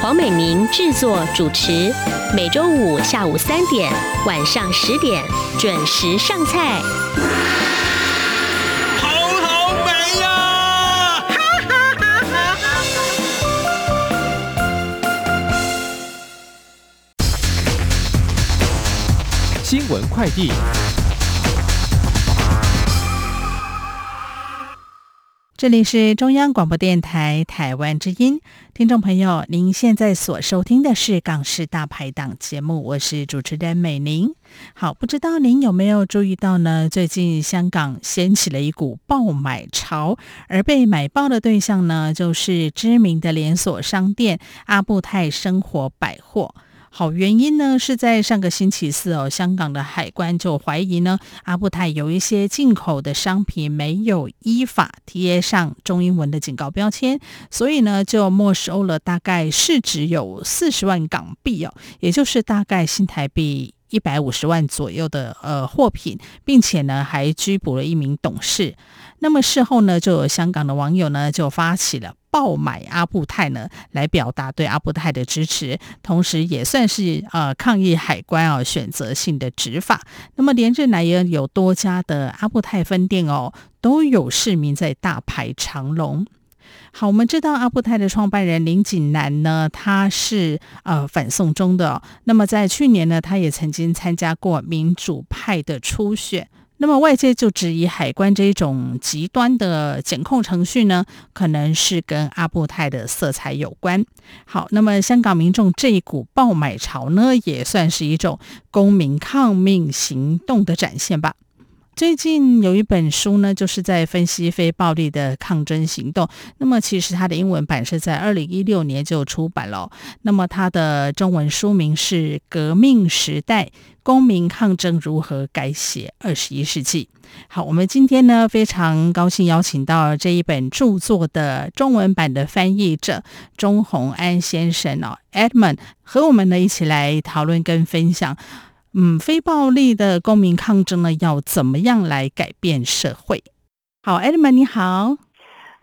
黄美明制作主持，每周五下午三点、晚上十点准时上菜。好好美呀！新闻快递。这里是中央广播电台台湾之音，听众朋友，您现在所收听的是《港式大排档》节目，我是主持人美玲。好，不知道您有没有注意到呢？最近香港掀起了一股爆买潮，而被买爆的对象呢，就是知名的连锁商店阿布泰生活百货。好，原因呢是在上个星期四哦，香港的海关就怀疑呢，阿布泰有一些进口的商品没有依法贴上中英文的警告标签，所以呢就没收了大概市值有四十万港币哦，也就是大概新台币一百五十万左右的呃货品，并且呢还拘捕了一名董事。那么事后呢，就有香港的网友呢就发起了。爆买阿布泰呢，来表达对阿布泰的支持，同时也算是呃抗议海关哦选择性的执法。那么连日来也有多家的阿布泰分店哦，都有市民在大排长龙。好，我们知道阿布泰的创办人林锦南呢，他是呃反送中的哦。那么在去年呢，他也曾经参加过民主派的初选。那么外界就质疑海关这一种极端的检控程序呢，可能是跟阿布泰的色彩有关。好，那么香港民众这一股爆买潮呢，也算是一种公民抗命行动的展现吧。最近有一本书呢，就是在分析非暴力的抗争行动。那么其实它的英文版是在二零一六年就出版了。那么它的中文书名是《革命时代：公民抗争如何改写二十一世纪》。好，我们今天呢非常高兴邀请到这一本著作的中文版的翻译者钟宏安先生哦，Edmund 和我们呢一起来讨论跟分享。嗯，非暴力的公民抗争呢，要怎么样来改变社会？好艾利曼你好，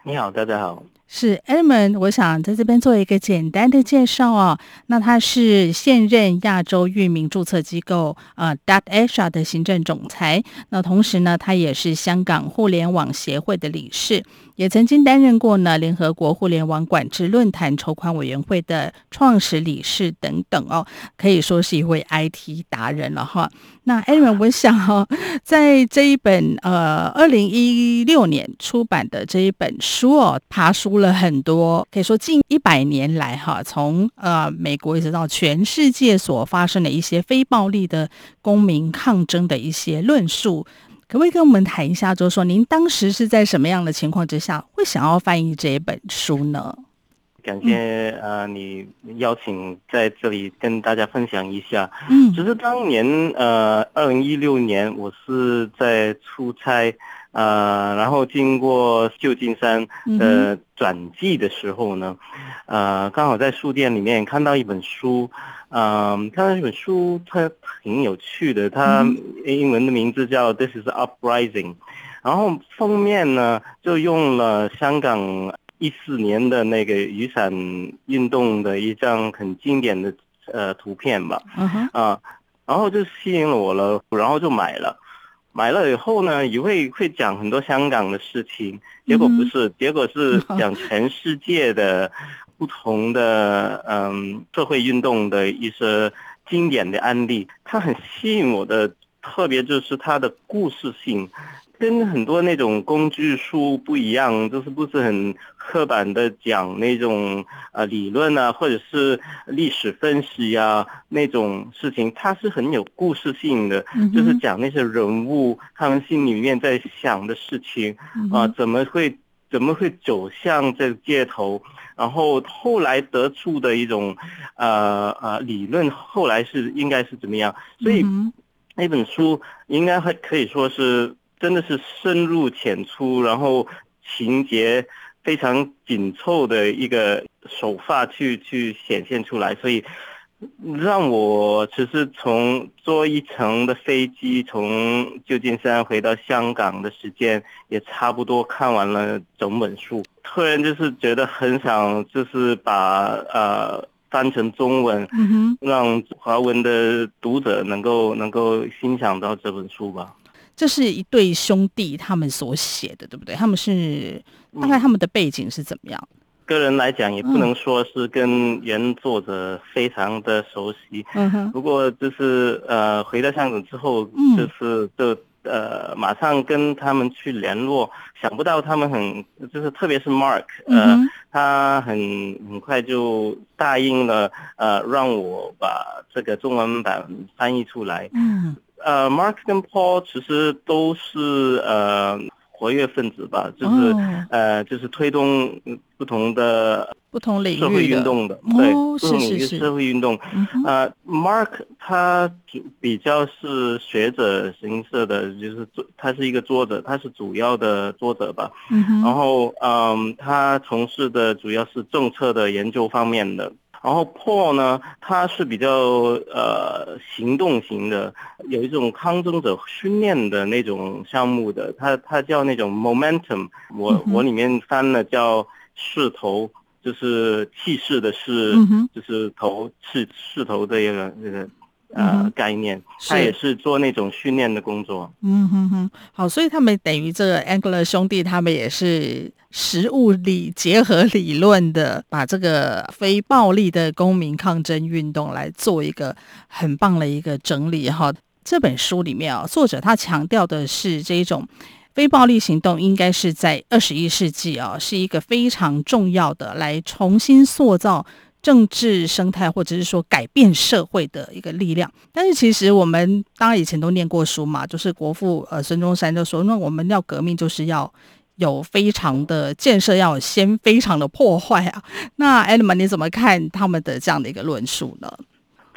你好，大家好。是 Edmund，我想在这边做一个简单的介绍哦。那他是现任亚洲域名注册机构呃 dotAsia 的行政总裁。那同时呢，他也是香港互联网协会的理事，也曾经担任过呢联合国互联网管制论坛筹款委员会的创始理事等等哦，可以说是一位 IT 达人了哈。那 Edmund，我想哈，在这一本呃二零一六年出版的这一本书哦，爬梳了很多，可以说近一百年来哈，从呃美国一直到全世界所发生的一些非暴力的公民抗争的一些论述，可不可以跟我们谈一下？就是说，您当时是在什么样的情况之下会想要翻译这一本书呢？感谢呃，你邀请在这里跟大家分享一下。嗯，就是当年呃，二零一六年，我是在出差，呃，然后经过旧金山的转机的时候呢，呃，刚好在书店里面看到一本书，嗯、呃，看到一本书，它挺有趣的，它英文的名字叫《This is Uprising》，然后封面呢就用了香港。一四年的那个雨伞运动的一张很经典的呃图片吧，啊、uh -huh.，然后就吸引了我了，然后就买了，买了以后呢，以为会讲很多香港的事情，结果不是，uh. 结果是 讲全世界的不同的嗯社会运动的一些经典的案例，它很吸引我的，特别就是它的故事性。跟很多那种工具书不一样，就是不是很刻板的讲那种呃理论啊，或者是历史分析啊那种事情，它是很有故事性的，就是讲那些人物他们心里面在想的事情啊，怎么会怎么会走向这个街头然后后来得出的一种呃呃理论，后来是应该是怎么样？所以那本书应该还可以说是真的是深入浅出，然后情节非常紧凑的一个手法去去显现出来，所以。让我只是从坐一程的飞机从旧金山回到香港的时间也差不多看完了整本书，突然就是觉得很想就是把呃翻成中文，让华文的读者能够能够欣赏到这本书吧。这是一对兄弟他们所写的，对不对？他们是大概他们的背景是怎么样？个人来讲，也不能说是跟原作者非常的熟悉。嗯哼。不过就是呃，回到香港之后，就是就呃，马上跟他们去联络。想不到他们很就是，特别是 Mark，呃，他很很快就答应了，呃，让我把这个中文版翻译出来。嗯。呃，Mark 跟 Paul 其实都是呃。活跃分子吧，就是、oh. 呃，就是推动不同的不同领域社会运动的，的对，oh, 不同领域社会运动。呃，Mark 他比较是学者形式的，就是作，他是一个作者，他是主要的作者吧。Mm -hmm. 然后，嗯，他从事的主要是政策的研究方面的。然后 Paul 呢，他是比较呃行动型的，有一种抗争者训练的那种项目的，他他叫那种 momentum，我、嗯、我里面翻了叫势头，就是气势的势、嗯，就是头势势头的一个那个。呃、嗯，概念，他也是做那种训练的工作。嗯哼哼，好，所以他们等于这个 Angler 兄弟，他们也是实物理结合理论的，把这个非暴力的公民抗争运动来做一个很棒的一个整理哈。这本书里面啊，作者他强调的是这一种非暴力行动应该是在二十一世纪啊，是一个非常重要的来重新塑造。政治生态，或者是说改变社会的一个力量，但是其实我们当然以前都念过书嘛，就是国父呃孙中山就说，那我们要革命就是要有非常的建设，要先非常的破坏啊。那 Edmund 你怎么看他们的这样的一个论述呢？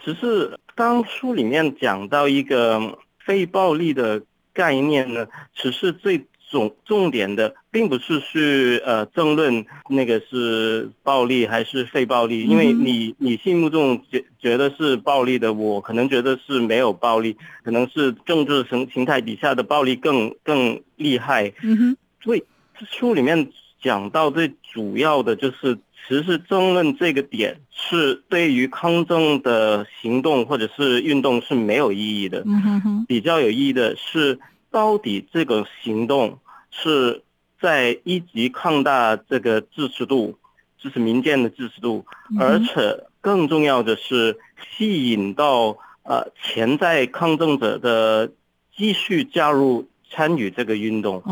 只是当书里面讲到一个非暴力的概念呢，只是最。重重点的并不是去呃争论那个是暴力还是非暴力，因为你你心目中觉觉得是暴力的，我可能觉得是没有暴力，可能是政治形形态底下的暴力更更厉害。嗯哼，所以书里面讲到最主要的就是，其实争论这个点是对于抗争的行动或者是运动是没有意义的。嗯哼哼，比较有意义的是。到底这个行动是在一级扩大这个支持度，支持民间的支持度，而且更重要的是吸引到呃潜在抗争者的继续加入参与这个运动。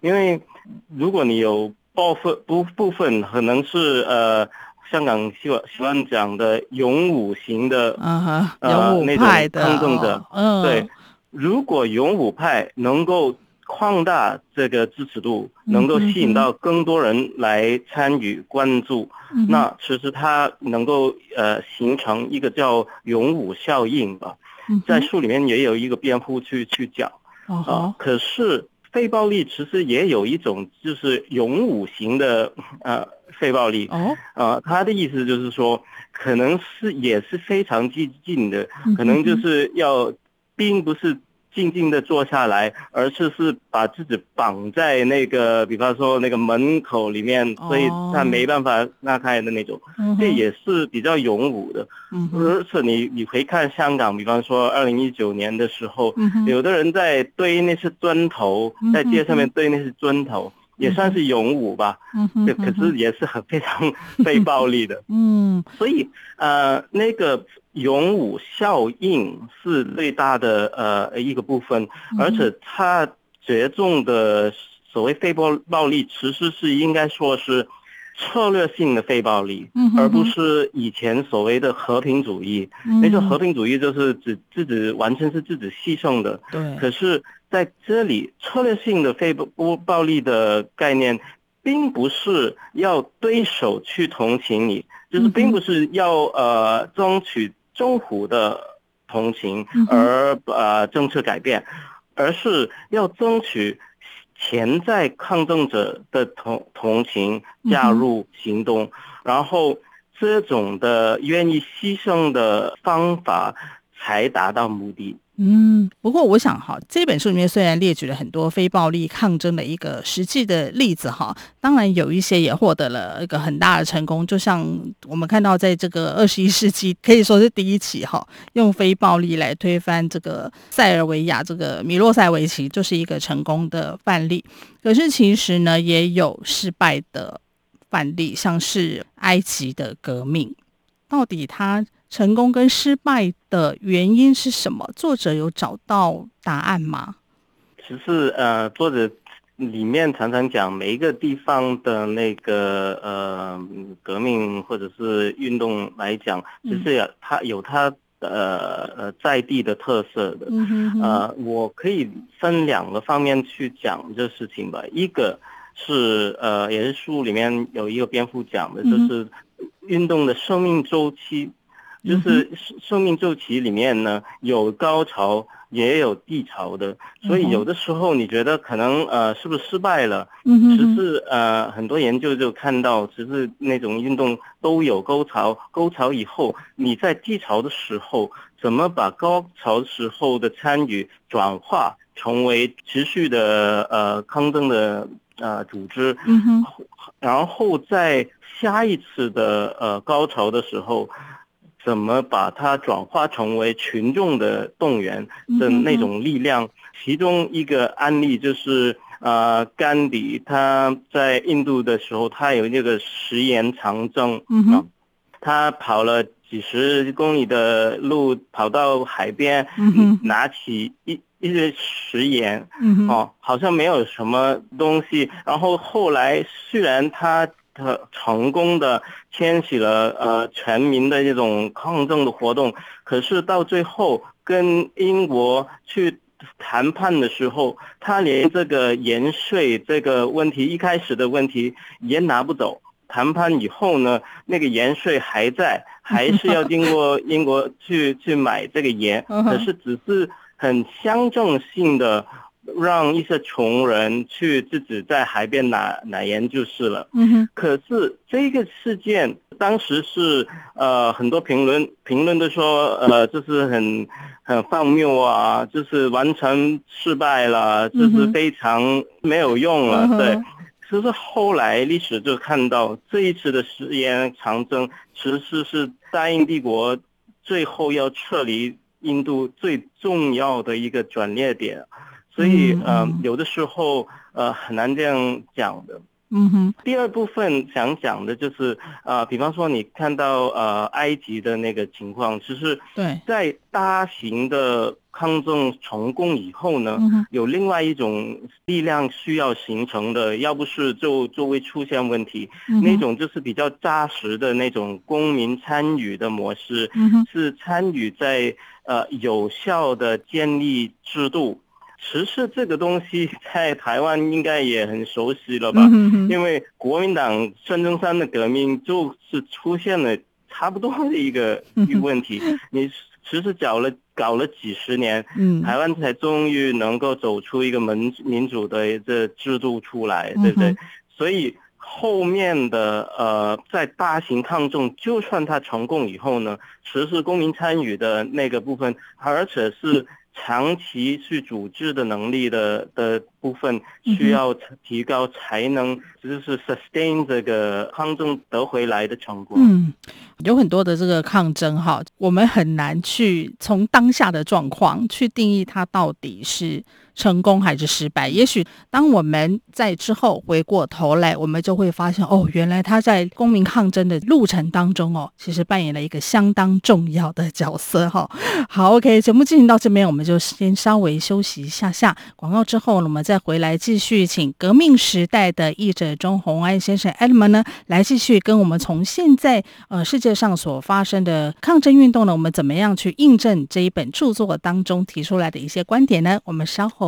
因为如果你有部分不部分可能是呃香港喜欢喜欢讲的勇武型的呃那种抗争者，嗯，对。如果勇武派能够扩大这个支持度，能够吸引到更多人来参与关注，嗯、那其实它能够呃形成一个叫勇武效应吧。在书里面也有一个辩护去去讲啊。可是非暴力其实也有一种就是勇武型的呃非暴力哦。呃，他的意思就是说，可能是也是非常激进的，可能就是要。并不是静静的坐下来，而是是把自己绑在那个，比方说那个门口里面，所以他没办法拉开的那种。这也是比较勇武的。而且你你回看香港，比方说二零一九年的时候，有的人在堆那些砖头，在街上面堆那些砖头。也算是勇武吧，嗯，可是也是很 非常 非暴力的，嗯，所以呃，那个勇武效应是最大的呃一个部分，而且它着重的所谓非暴暴力，其实是应该说是策略性的非暴力，而不是以前所谓的和平主义。那个和平主义就是指自己完全是自己牺牲的，对，可是。在这里，策略性的非不暴力的概念，并不是要对手去同情你，就是并不是要呃争取政府的同情而呃政策改变，而是要争取潜在抗争者的同同情加入行动，然后这种的愿意牺牲的方法才达到目的。嗯，不过我想哈，这本书里面虽然列举了很多非暴力抗争的一个实际的例子哈，当然有一些也获得了一个很大的成功。就像我们看到，在这个二十一世纪可以说是第一起哈，用非暴力来推翻这个塞尔维亚这个米洛塞维奇，就是一个成功的范例。可是其实呢，也有失败的范例，像是埃及的革命，到底它成功跟失败的原因是什么？作者有找到答案吗？其实呃，作者里面常常讲每一个地方的那个呃革命或者是运动来讲，其实也它有它呃呃在地的特色的。嗯哼哼。呃，我可以分两个方面去讲这事情吧。一个是呃，也是书里面有一个蝙蝠讲的，就是运动的生命周期。就是生命周期里面呢，有高潮也有低潮的，所以有的时候你觉得可能呃是不是失败了？嗯哼，其实呃很多研究就看到，只是那种运动都有高潮，高潮以后你在低潮的时候，怎么把高潮时候的参与转化成为持续的呃抗争的呃组织？嗯哼，然后在下一次的呃高潮的时候。怎么把它转化成为群众的动员的那种力量？其中一个案例就是，呃，甘迪他在印度的时候，他有那个食盐长征，嗯，他跑了几十公里的路，跑到海边，嗯拿起一一些食盐，哦，好像没有什么东西。然后后来虽然他。他成功的牵起了呃全民的这种抗争的活动，可是到最后跟英国去谈判的时候，他连这个盐税这个问题一开始的问题也拿不走。谈判以后呢，那个盐税还在，还是要经过英国去去买这个盐，可是只是很象征性的。让一些穷人去自己在海边拿拿盐就是了。嗯哼。可是这个事件当时是呃很多评论评论都说呃就是很很荒谬啊，就是完全失败了，就是非常没有用了。嗯、对。其实后来历史就看到这一次的食盐长征，其实是大英帝国最后要撤离印度最重要的一个转捩点。所以，嗯、呃，有的时候，呃，很难这样讲的。嗯哼。第二部分想讲的就是，呃，比方说你看到呃埃及的那个情况，其实，对，在大型的抗争成功以后呢，嗯、有另外一种力量需要形成的，要不是就就会出现问题。嗯、那种就是比较扎实的那种公民参与的模式，嗯、是参与在呃有效的建立制度。其实这个东西在台湾应该也很熟悉了吧？因为国民党孙中山的革命就是出现了差不多的一个一个问题。你其实搞了搞了几十年，台湾才终于能够走出一个民民主的这制度出来，对不对？所以后面的呃，在大型抗争，就算它成功以后呢，其实公民参与的那个部分，而且是。长期去组织的能力的的部分需要提高，才能就是 sustain 这个抗争得回来的成果。嗯，有很多的这个抗争哈，我们很难去从当下的状况去定义它到底是。成功还是失败？也许当我们在之后回过头来，我们就会发现，哦，原来他在公民抗争的路程当中，哦，其实扮演了一个相当重要的角色，哈。好，OK，节目进行到这边，我们就先稍微休息一下下广告之后，我们再回来继续，请革命时代的译者钟宏安先生 Edmund 呢，来继续跟我们从现在呃世界上所发生的抗争运动呢，我们怎么样去印证这一本著作当中提出来的一些观点呢？我们稍后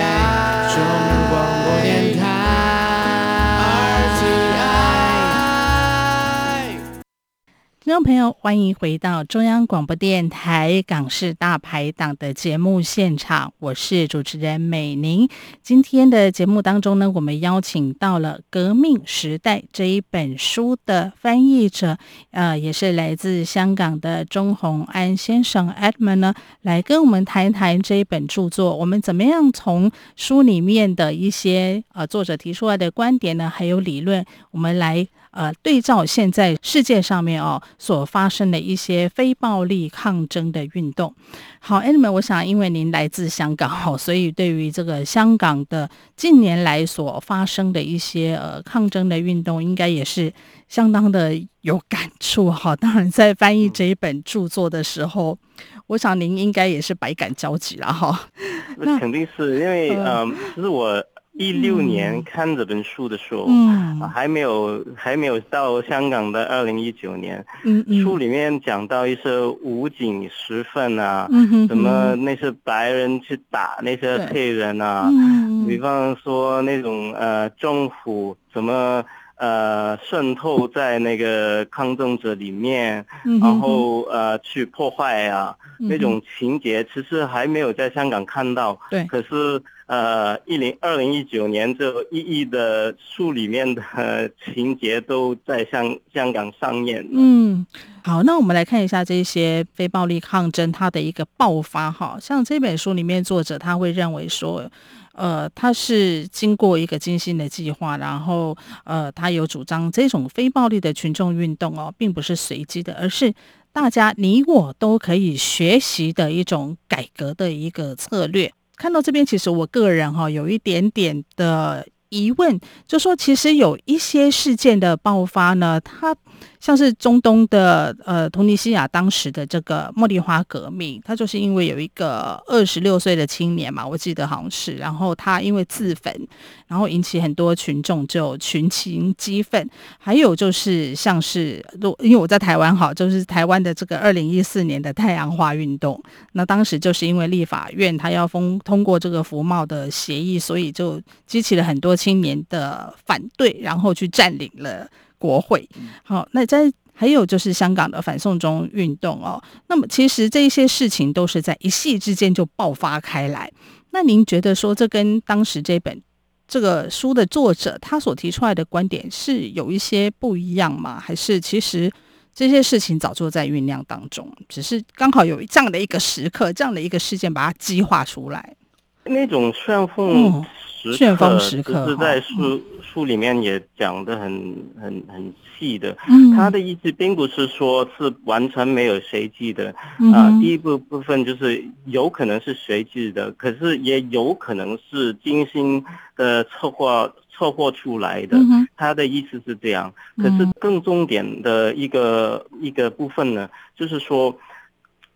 听众朋友，欢迎回到中央广播电台港式大排档的节目现场，我是主持人美玲。今天的节目当中呢，我们邀请到了《革命时代》这一本书的翻译者，呃，也是来自香港的钟宏安先生 Edmund 呢，来跟我们谈一谈这一本著作。我们怎么样从书里面的一些呃作者提出来的观点呢，还有理论，我们来。呃，对照现在世界上面哦所发生的一些非暴力抗争的运动，好，Edmund，我想因为您来自香港哦，所以对于这个香港的近年来所发生的一些呃抗争的运动，应该也是相当的有感触哈。当然，在翻译这一本著作的时候，我想您应该也是百感交集了哈。那肯定是因为 嗯，其实我。一六年看这本书的时候，嗯，还没有还没有到香港的二零一九年，嗯，嗯。书里面讲到一些武警时分啊，嗯哼哼，什么那些白人去打那些黑人啊，嗯，比方说那种呃政府怎么呃渗透在那个抗争者里面，嗯、然后呃去破坏啊，嗯，那种情节其实还没有在香港看到，对，可是。呃，一零二零一九年这一亿的书里面的情节都在香香港上演。嗯，好，那我们来看一下这些非暴力抗争它的一个爆发。哈，像这本书里面作者他会认为说，呃，他是经过一个精心的计划，然后呃，他有主张这种非暴力的群众运动哦，并不是随机的，而是大家你我都可以学习的一种改革的一个策略。看到这边，其实我个人哈有一点点的疑问，就说其实有一些事件的爆发呢，它。像是中东的呃，突尼西亚当时的这个茉莉花革命，它就是因为有一个二十六岁的青年嘛，我记得好像是，然后他因为自焚，然后引起很多群众就群情激愤。还有就是像是，因为我在台湾哈，就是台湾的这个二零一四年的太阳花运动，那当时就是因为立法院他要封通过这个服贸的协议，所以就激起了很多青年的反对，然后去占领了。国会，好，那在还有就是香港的反送中运动哦，那么其实这些事情都是在一夕之间就爆发开来。那您觉得说，这跟当时这本这个书的作者他所提出来的观点是有一些不一样吗？还是其实这些事情早就在酝酿当中，只是刚好有这样的一个时刻，这样的一个事件把它激化出来？那种旋风。旋风时刻，是在书书里面也讲的很很很细的。嗯，他的意思并不是说是完全没有随机的。嗯、啊，第一部部分就是有可能是随机的，可是也有可能是精心的策划策划出来的。嗯。他的意思是这样。可是更重点的一个一个部分呢，就是说，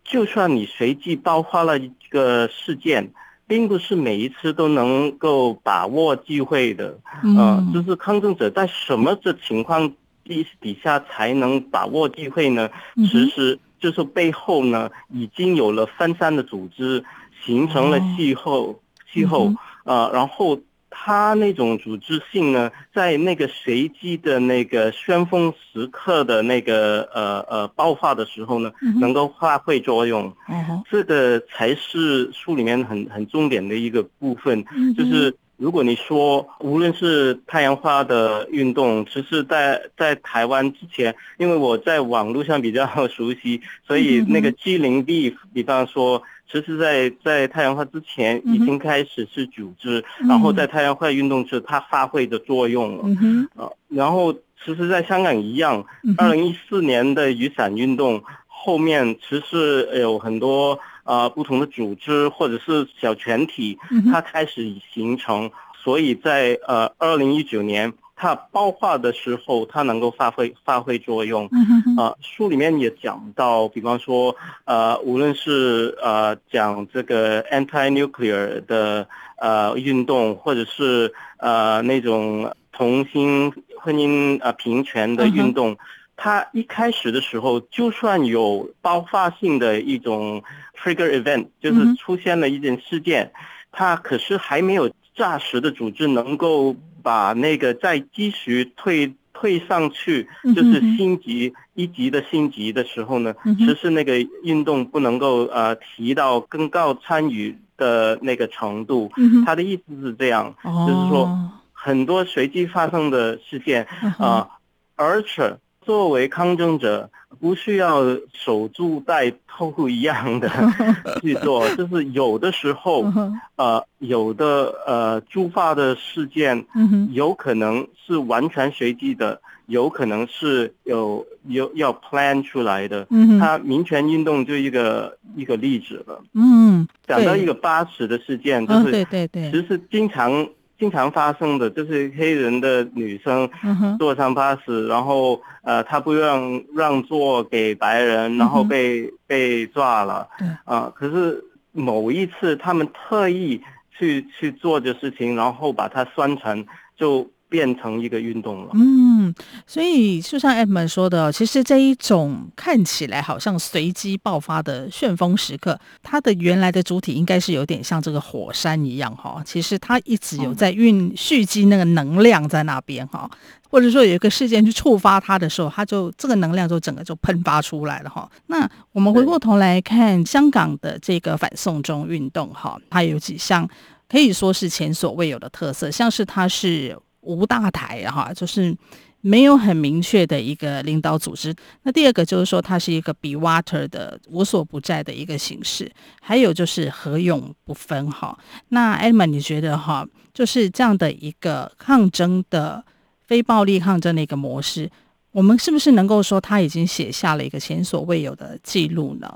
就算你随机爆发了一个事件。并不是每一次都能够把握机会的，嗯、呃，就是抗争者在什么的情况底底下才能把握机会呢？其实就是背后呢已经有了分散的组织，形成了气候，气候，呃，然后。他那种组织性呢，在那个随机的那个旋风时刻的那个呃呃爆发的时候呢，能够发挥作用。嗯，这个才是书里面很很重点的一个部分。就是如果你说，无论是太阳花的运动，其实在在台湾之前，因为我在网络上比较熟悉，所以那个 G0B，比方说。其实在，在在太阳花之前已经开始是组织，嗯、然后在太阳花运动时，它发挥的作用了。嗯、呃，然后其实，在香港一样，二零一四年的雨伞运动后面，其实有很多呃不同的组织或者是小团体，它开始形成，所以在呃二零一九年。它爆发的时候，它能够发挥发挥作用。啊、呃，书里面也讲到，比方说，呃，无论是呃讲这个 anti-nuclear 的呃运动，或者是呃那种同性婚姻啊平权的运动，嗯、它一开始的时候，就算有爆发性的一种 trigger event，就是出现了一件事件，嗯、它可是还没有扎实的组织能够把那个再继续退退上去，就是星级、嗯、一级的星级的时候呢，嗯、其实那个运动不能够呃提到更高参与的那个程度。嗯、他的意思是这样，哦、就是说。很多随机发生的事件啊、呃，而且作为抗争者，不需要守株待兔一样的 去做，就是有的时候，呃，有的呃，突发的事件，有可能是完全随机的，有可能是有有要 plan 出来的。它民权运动就一个一个例子了。嗯，讲到一个巴士的事件，就是对对对，其实经常。经常发生的就是黑人的女生坐上巴士，然后呃，她不让让座给白人，然后被被抓了。啊，可是某一次他们特意去去做这事情，然后把它拴成就。变成一个运动了。嗯，所以就像 Edmund 说的，其实这一种看起来好像随机爆发的旋风时刻，它的原来的主体应该是有点像这个火山一样哈。其实它一直有在运蓄积那个能量在那边哈，或者说有一个事件去触发它的时候，它就这个能量就整个就喷发出来了哈。那我们回过头来看香港的这个反送中运动哈，它有几项可以说是前所未有的特色，像是它是。无大台哈，就是没有很明确的一个领导组织。那第二个就是说，它是一个 be water 的无所不在的一个形式。还有就是合勇不分哈。那 Edmund 你觉得哈，就是这样的一个抗争的非暴力抗争的一个模式，我们是不是能够说他已经写下了一个前所未有的记录呢？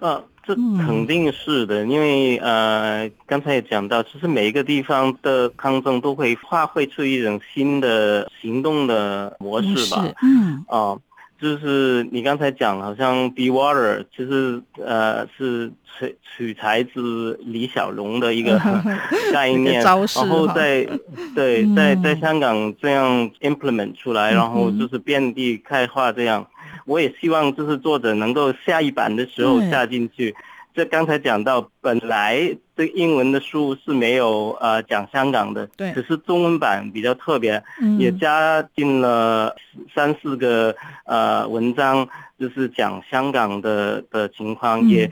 呃。这肯定是的，因为呃，刚才也讲到，其实每一个地方的抗争都会发挥出一种新的行动的模式吧。嗯。哦、呃，就是你刚才讲，好像 Be Water，其实呃是取取材自李小龙的一个 概念，然后在对在在香港这样 implement 出来，然后就是遍地开花这样。我也希望就是作者能够下一版的时候下进去。这刚才讲到，本来这英文的书是没有呃讲香港的，对，只是中文版比较特别，也加进了三四个呃文章，就是讲香港的的情况。也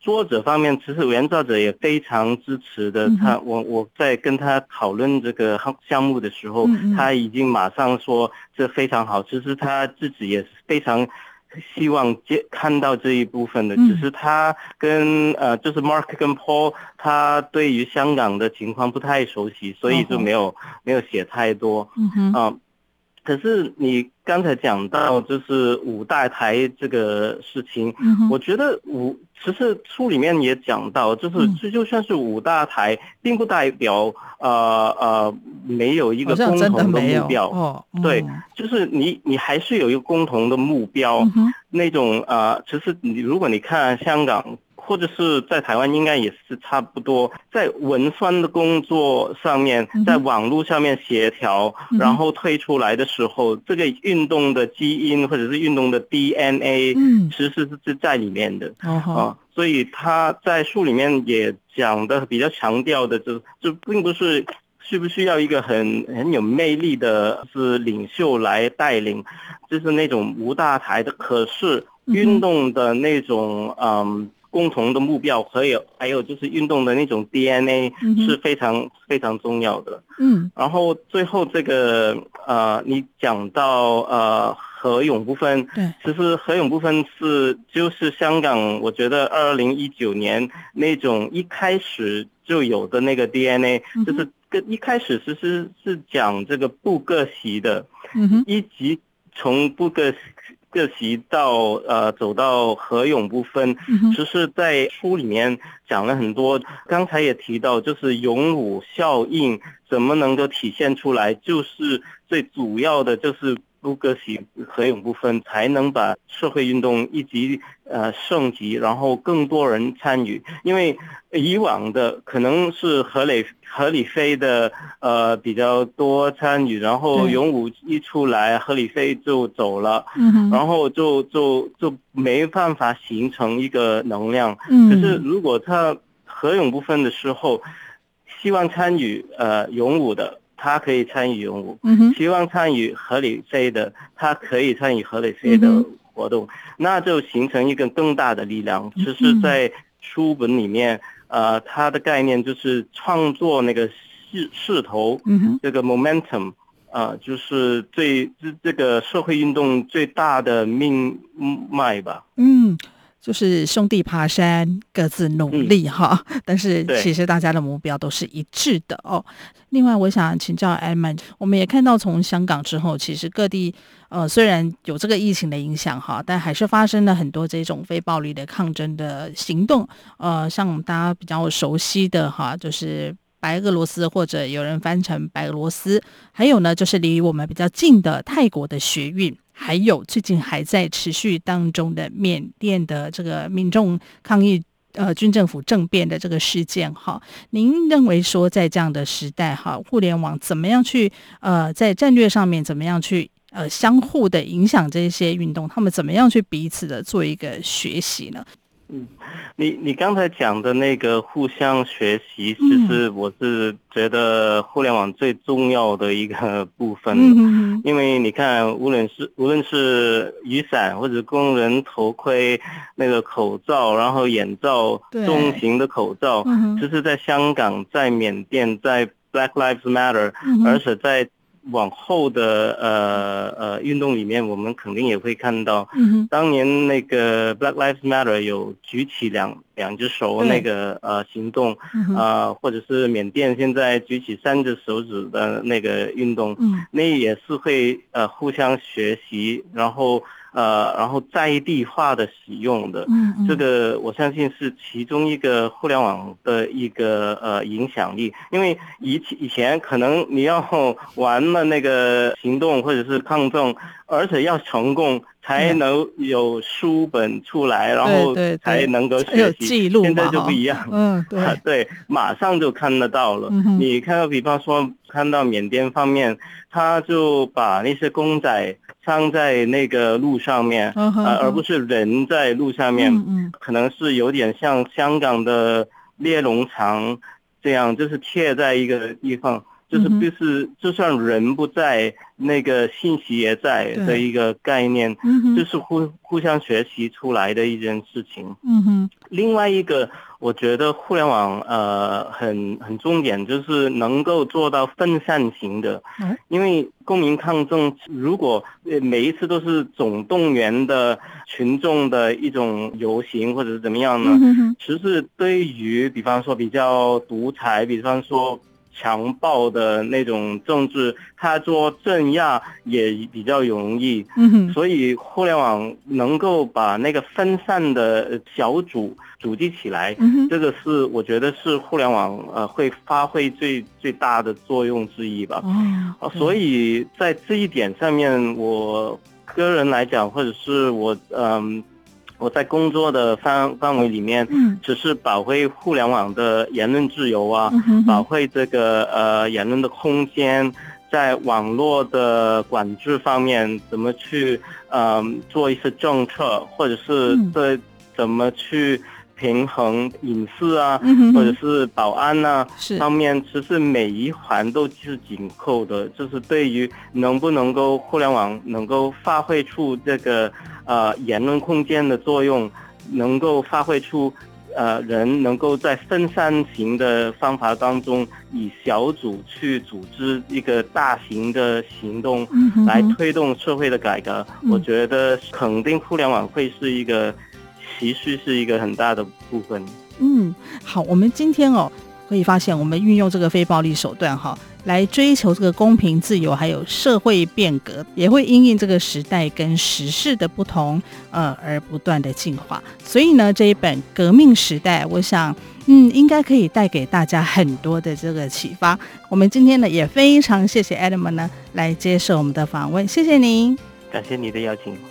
作者方面，其实原作者也非常支持的。他我我在跟他讨论这个项目的时候，他已经马上说这非常好。其实他自己也是非常。希望接看到这一部分的，只是他跟呃，就是 Mark 跟 Paul，他对于香港的情况不太熟悉，所以就没有没有写太多。嗯哼，啊，可是你刚才讲到就是五大台这个事情，我觉得五。其实书里面也讲到，就是这就算是五大台，嗯、并不代表呃呃没有一个共同的目标。哦嗯、对，就是你你还是有一个共同的目标，嗯、那种呃，其实你如果你看香港。或者是在台湾，应该也是差不多，在文宣的工作上面，在网络上面协调，然后推出来的时候，这个运动的基因或者是运动的 DNA，嗯。其实是是在里面的。啊。所以他在书里面也讲的比较强调的，就就并不是需不需要一个很很有魅力的是领袖来带领，就是那种无大台的，可是运动的那种嗯。共同的目标，还有还有就是运动的那种 DNA 是非常、嗯、非常重要的。嗯，然后最后这个呃，你讲到呃合勇部分，对，其实合勇部分是就是香港，我觉得二零一九年那种一开始就有的那个 DNA，、嗯、就是跟一开始其实是讲这个不割席的，嗯哼，一直从不割。各席到呃走到合勇不分，其实在书里面讲了很多。刚才也提到，就是勇武效应怎么能够体现出来，就是最主要的就是不割席合泳部分，才能把社会运动一级呃升级，然后更多人参与。因为以往的可能是何磊、何李飞的呃比较多参与，然后勇武一出来，何李飞就走了，嗯、然后就就就没办法形成一个能量。嗯、可是如果他合泳部分的时候，希望参与呃勇武的。他可以参与泳舞，希望参与合理飞的，他可以参与合理飞的活动，那就形成一个更大的力量。其实，在书本里面，呃，它的概念就是创作那个势势头，这个 momentum，呃，就是最这这个社会运动最大的命脉吧。嗯。就是兄弟爬山，各自努力哈。嗯、但是其实大家的目标都是一致的哦。另外，我想请教 Edmund，我们也看到从香港之后，其实各地呃虽然有这个疫情的影响哈，但还是发生了很多这种非暴力的抗争的行动。呃，像我们大家比较熟悉的哈，就是白俄罗斯或者有人翻成白俄罗斯，还有呢就是离我们比较近的泰国的学运。还有最近还在持续当中的缅甸的这个民众抗议，呃，军政府政变的这个事件，哈，您认为说在这样的时代，哈，互联网怎么样去，呃，在战略上面怎么样去，呃，相互的影响这些运动，他们怎么样去彼此的做一个学习呢？嗯，你你刚才讲的那个互相学习，其实我是觉得互联网最重要的一个部分。嗯，因为你看，无论是无论是雨伞或者工人头盔、那个口罩，然后眼罩、重型的口罩，其实在香港、在缅甸、在 Black Lives Matter，而且在。往后的呃呃运动里面，我们肯定也会看到，嗯当年那个 Black Lives Matter 有举起两两只手那个呃行动，啊，或者是缅甸现在举起三只手指的那个运动，嗯。那也是会呃互相学习，然后。呃，然后在地化的使用的，嗯嗯，这个我相信是其中一个互联网的一个呃影响力，因为以以前可能你要玩了那个行动或者是抗争，而且要成功才能有书本出来，嗯、然后才能够学习。记录现在就不一样，嗯，对，对，马上就看得到了。嗯、你看到，比方说看到缅甸方面，他就把那些公仔。放在那个路上面，呃，而不是人在路上面，可能是有点像香港的猎龙场这样，就是贴在一个地方，就是就是就算人不在，那个信息也在的一个概念，就是互互相学习出来的一件事情。嗯哼，另外一个。我觉得互联网呃很很重点，就是能够做到分散型的，因为公民抗争如果每一次都是总动员的群众的一种游行或者是怎么样呢？其实对于比方说比较独裁，比方说。强暴的那种政治，他做镇压也比较容易，所以互联网能够把那个分散的小组组织起来，嗯、这个是我觉得是互联网呃会发挥最最大的作用之一吧。哦，所以在这一点上面，我个人来讲，或者是我嗯。我在工作的范范围里面，只是保卫互联网的言论自由啊，保卫这个呃言论的空间，在网络的管制方面，怎么去嗯、呃、做一些政策，或者是对怎么去平衡隐私啊，或者是保安啊方面，其实每一环都是紧扣的，就是对于能不能够互联网能够发挥出这个。呃，言论空间的作用，能够发挥出，呃，人能够在分散型的方法当中，以小组去组织一个大型的行动，来推动社会的改革。嗯、我觉得肯定互联网会是一个，其实是一个很大的部分。嗯，好，我们今天哦。可以发现，我们运用这个非暴力手段哈，来追求这个公平、自由，还有社会变革，也会因应这个时代跟时事的不同，呃，而不断的进化。所以呢，这一本《革命时代》，我想，嗯，应该可以带给大家很多的这个启发。我们今天呢，也非常谢谢 Edmund 呢来接受我们的访问，谢谢您，感谢你的邀请。